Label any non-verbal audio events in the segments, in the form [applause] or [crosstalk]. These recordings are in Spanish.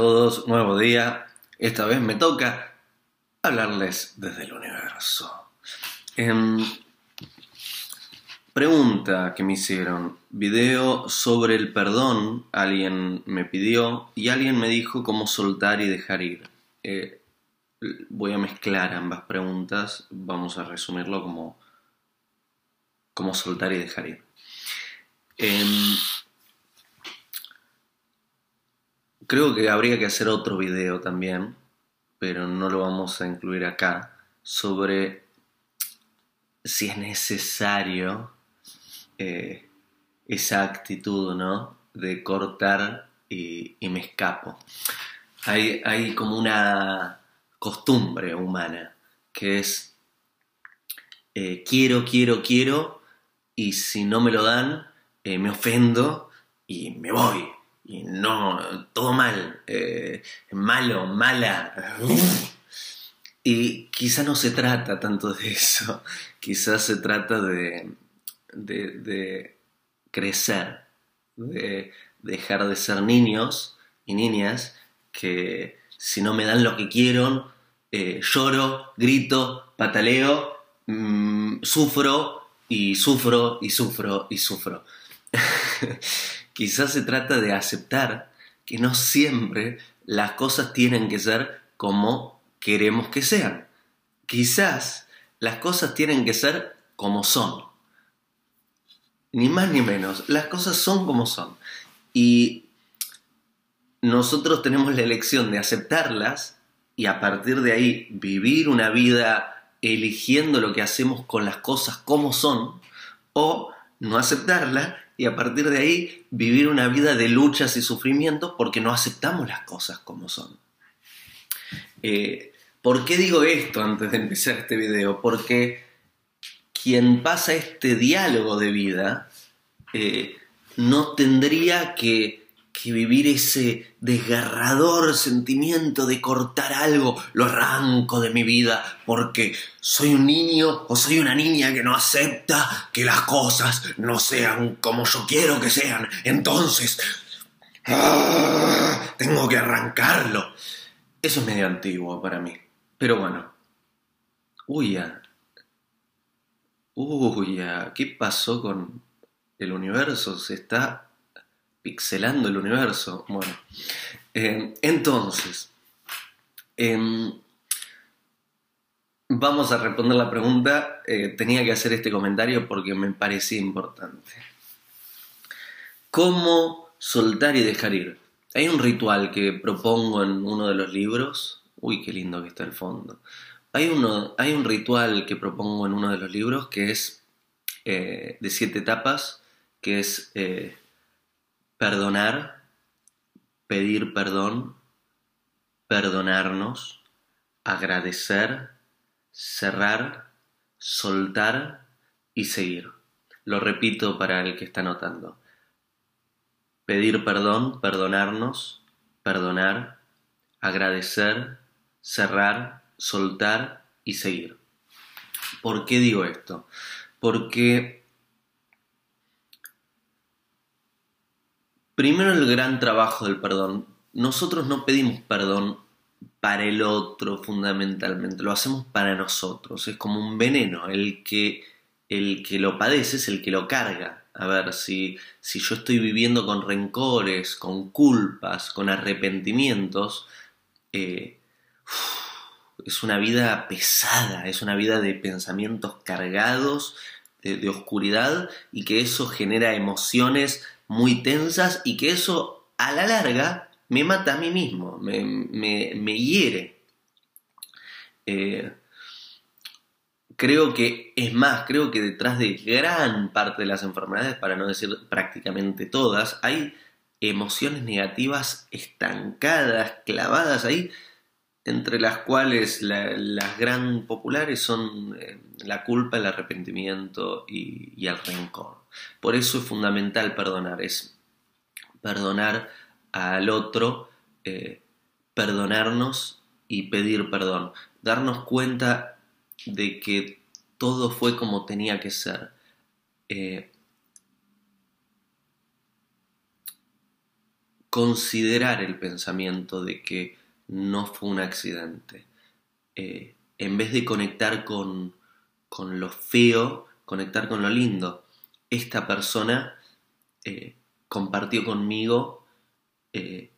todos, nuevo día. Esta vez me toca hablarles desde el universo. Em, pregunta que me hicieron. Video sobre el perdón. Alguien me pidió y alguien me dijo cómo soltar y dejar ir. Eh, voy a mezclar ambas preguntas. Vamos a resumirlo como cómo soltar y dejar ir. Em, Creo que habría que hacer otro video también, pero no lo vamos a incluir acá, sobre si es necesario eh, esa actitud, ¿no? De cortar y, me escapo. Hay, como una costumbre humana que es eh, quiero, quiero, quiero y si no me lo dan, eh, me ofendo y me voy y no, todo mal, eh, malo, mala. Y quizá no se trata tanto de eso, quizás se trata de, de, crecer, de dejar de ser niños y niñas que si no me dan lo que quiero, eh, lloro, grito, pataleo, mm, sufro y sufro y sufro y sufro. [laughs] Quizás se trata de aceptar que no siempre las cosas tienen que ser como queremos que sean. Quizás las cosas tienen que ser como son. Ni más ni menos. Las cosas son como son. Y nosotros tenemos la elección de aceptarlas y a partir de ahí vivir una vida eligiendo lo que hacemos con las cosas como son o no aceptarla y a partir de ahí vivir una vida de luchas y sufrimientos porque no aceptamos las cosas como son. Eh, ¿Por qué digo esto antes de empezar este video? Porque quien pasa este diálogo de vida eh, no tendría que que vivir ese desgarrador sentimiento de cortar algo, lo arranco de mi vida porque soy un niño o soy una niña que no acepta que las cosas no sean como yo quiero que sean. Entonces, ¡ah! tengo que arrancarlo. Eso es medio antiguo para mí. Pero bueno. Uy, ya. Uy, ya. ¿Qué pasó con el universo? Se está pixelando el universo. Bueno, eh, entonces, em, vamos a responder la pregunta. Eh, tenía que hacer este comentario porque me parecía importante. ¿Cómo soltar y dejar ir? Hay un ritual que propongo en uno de los libros. Uy, qué lindo que está el fondo. Hay, uno, hay un ritual que propongo en uno de los libros que es eh, de siete etapas, que es perdonar, pedir perdón, perdonarnos, agradecer, cerrar, soltar y seguir. Lo repito para el que está notando. Pedir perdón, perdonarnos, perdonar, agradecer, cerrar, soltar y seguir. ¿Por qué digo esto? Porque Primero el gran trabajo del perdón. Nosotros no pedimos perdón para el otro fundamentalmente, lo hacemos para nosotros. Es como un veneno. El que, el que lo padece es el que lo carga. A ver, si, si yo estoy viviendo con rencores, con culpas, con arrepentimientos, eh, es una vida pesada, es una vida de pensamientos cargados, de oscuridad, y que eso genera emociones muy tensas y que eso a la larga me mata a mí mismo, me, me, hiere. Eh, creo que, es más, creo que detrás de gran parte de las enfermedades, para no decir prácticamente todas, hay emociones negativas estancadas, clavadas ahí, entre las cuales las gran populares son eh, la culpa, el arrepentimiento y el rencor. Por eso es fundamental perdonar, es perdonar al otro, eh, perdonarnos y pedir perdón, darnos cuenta de que todo fue como tenía que ser. Eh, considerar el pensamiento de que no fue un accidente. Eh, en vez de conectar con, con, lo feo, conectar con lo lindo. Esta persona eh, compartió conmigo, eh,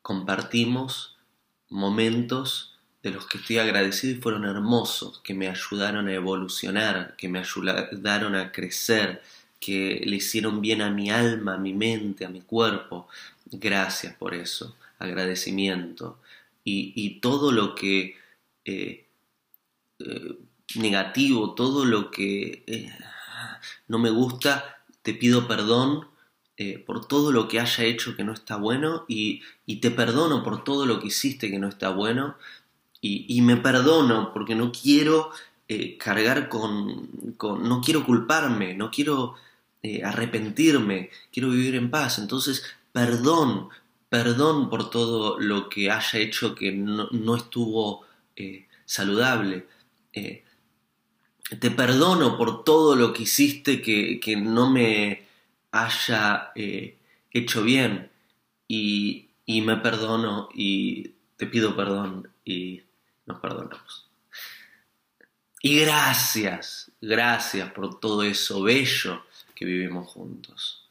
compartimos momentos de los que estoy agradecido y fueron hermosos, que me ayudaron a evolucionar, que me ayudaron a crecer, que le hicieron bien a mi alma, a mi mente, a mi cuerpo. Gracias por eso, agradecimiento. Y, todo lo que eh, negativo, todo lo que no me gusta, te pido perdón por todo lo que haya hecho que no está bueno y, te perdono por todo lo que hiciste que no está bueno y, me perdono porque no quiero cargar con, con, no quiero culparme, no quiero arrepentirme, quiero vivir en paz. Entonces, perdón, perdón por todo lo que haya hecho que no, estuvo eh, saludable. Eh, te perdono por todo lo que hiciste que, no me haya eh, hecho bien. Y, y me perdono y te pido perdón y nos perdonamos. Y gracias, gracias por todo eso bello que vivimos juntos.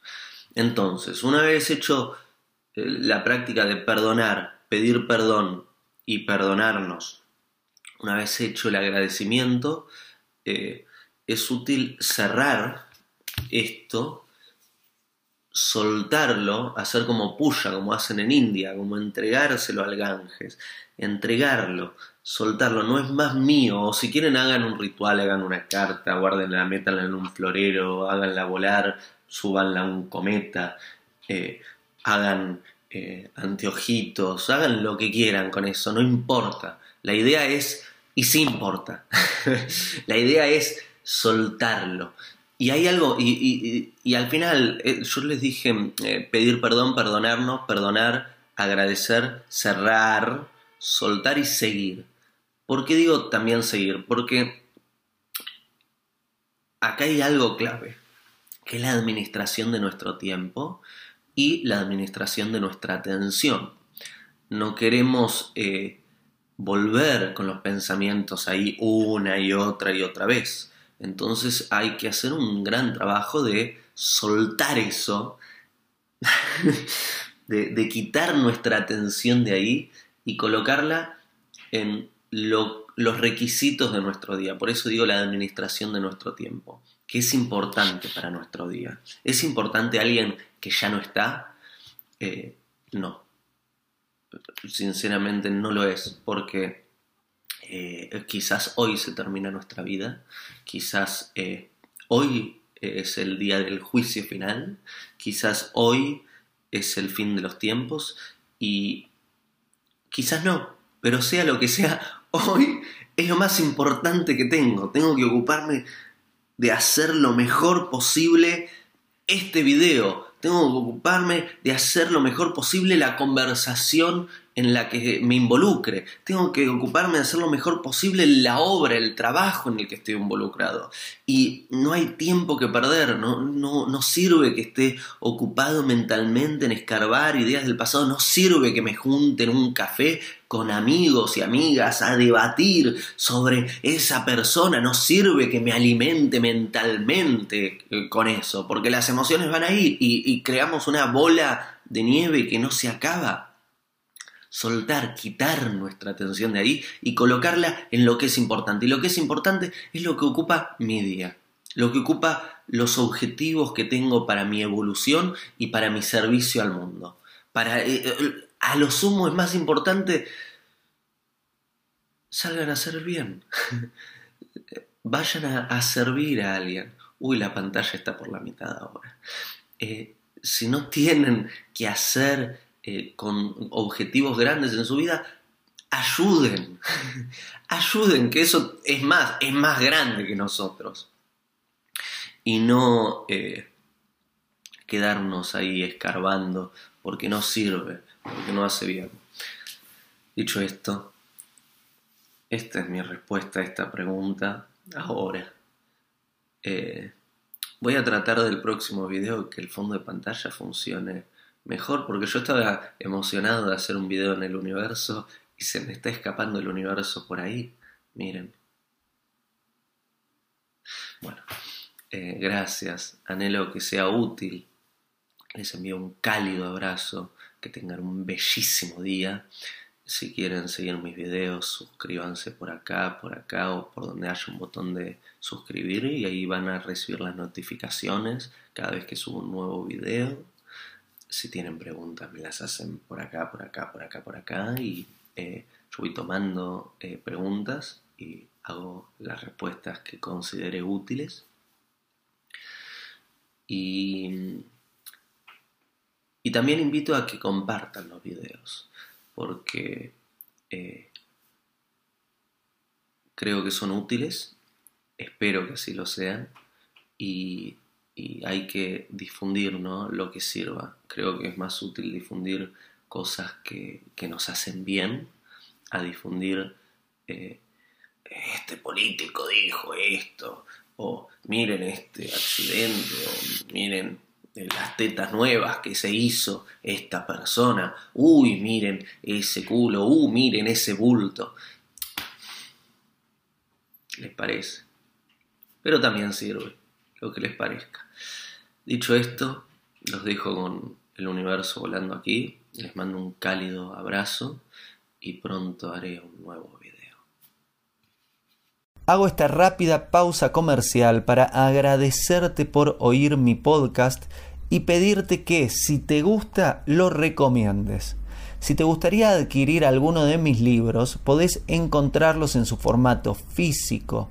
Entonces, una vez hecho la práctica de perdonar, pedir perdón y perdonarnos, una vez hecho el agradecimiento, eh, es útil cerrar esto, soltarlo, hacer como puya, como hacen en India, como entregárselo al Ganges, entregarlo, soltarlo, no es más mío, o si quieren hagan un ritual, hagan una carta, guárdenla, métanla en un florero, háganla volar, súbanla a un cometa, eh, hagan eh, anteojitos, hagan lo que quieran con eso, no importa. La idea es, y sí importa, [laughs] la idea es soltarlo. Y hay algo, y, al final eh, yo les dije eh, pedir perdón, perdonarnos, perdonar, agradecer, cerrar, soltar y seguir. ¿Por qué digo también seguir? Porque acá hay algo clave, que es la administración de nuestro tiempo y la administración de nuestra atención. No queremos eh, volver con los pensamientos ahí una y otra y otra vez. Entonces hay que hacer un gran trabajo de soltar eso, [laughs] de, quitar nuestra atención de ahí y colocarla en los requisitos de nuestro día. Por eso digo la administración de nuestro tiempo que es importante para nuestro día. ¿Es importante alguien que ya no está? Eh, no. Sinceramente no lo es, porque eh, quizás hoy se termina nuestra vida, quizás eh, hoy es el día del juicio final, quizás hoy es el fin de los tiempos y quizás no, pero sea lo que sea, hoy es lo más importante que tengo. Tengo que ocuparme de hacer lo mejor posible este video. Tengo que ocuparme de hacer lo mejor posible la conversación en la que me involucre. Tengo que ocuparme de hacer lo mejor posible la obra, el trabajo en el que estoy involucrado. Y no hay tiempo que perder, no, no, no sirve que esté ocupado mentalmente en escarbar ideas del pasado, no sirve que me junte en un café con amigos y amigas a debatir sobre esa persona, no sirve que me alimente mentalmente eh, con eso, porque las emociones van a ir y creamos una bola de nieve que no se acaba soltar, quitar nuestra atención de ahí y colocarla en lo que es importante. Y lo que es importante es lo que ocupa mi día, lo que ocupa los objetivos que tengo para mi evolución y para mi servicio al mundo. Para, eh, eh, a lo sumo es más importante, salgan a servir bien, [laughs] vayan a, servir a alguien. Uy, la pantalla está por la mitad ahora. Eh, si no tienen que hacer eh, con objetivos grandes en su vida, ayuden, [laughs] ayuden, que eso es más, es más grande que nosotros. Y no eh, quedarnos ahí escarbando porque no sirve, porque no hace bien. Dicho esto, esta es mi respuesta a esta pregunta ahora. Eh, voy a tratar del próximo video que el fondo de pantalla funcione mejor porque yo estaba emocionado de hacer un video en el universo y se me está escapando el universo por ahí. Miren. Bueno, eh, gracias. Anhelo que sea útil. Les envío un cálido abrazo. Que tengan un bellísimo día. Si quieren seguir mis videos, suscríbanse por acá, por acá o por donde haya un botón de suscribir y ahí van a recibir las notificaciones cada vez que subo un nuevo video. Si tienen preguntas, me las hacen por acá, por acá, por acá, por acá y eh, yo voy tomando eh, preguntas y hago las respuestas que considere útiles. Y, y también invito a que compartan los videos, porque eh, creo que son útiles, espero que así lo sean, y, hay que difundir ¿no? lo que sirva. Creo que es más útil difundir cosas que, nos hacen bien a difundir eh, este político dijo esto, o miren este accidente, o miren las tetas nuevas que se hizo esta persona, uy, miren ese culo, uy, miren ese bulto. ¿Les parece? Pero también sirve lo que les parezca. Dicho esto, los dejo con el universo volando aquí. Les mando un cálido abrazo y pronto haré un nuevo video. Hago esta rápida pausa comercial para agradecerte por oír mi podcast y pedirte que si te gusta lo recomiendes. Si te gustaría adquirir alguno de mis libros, podés encontrarlos en su formato físico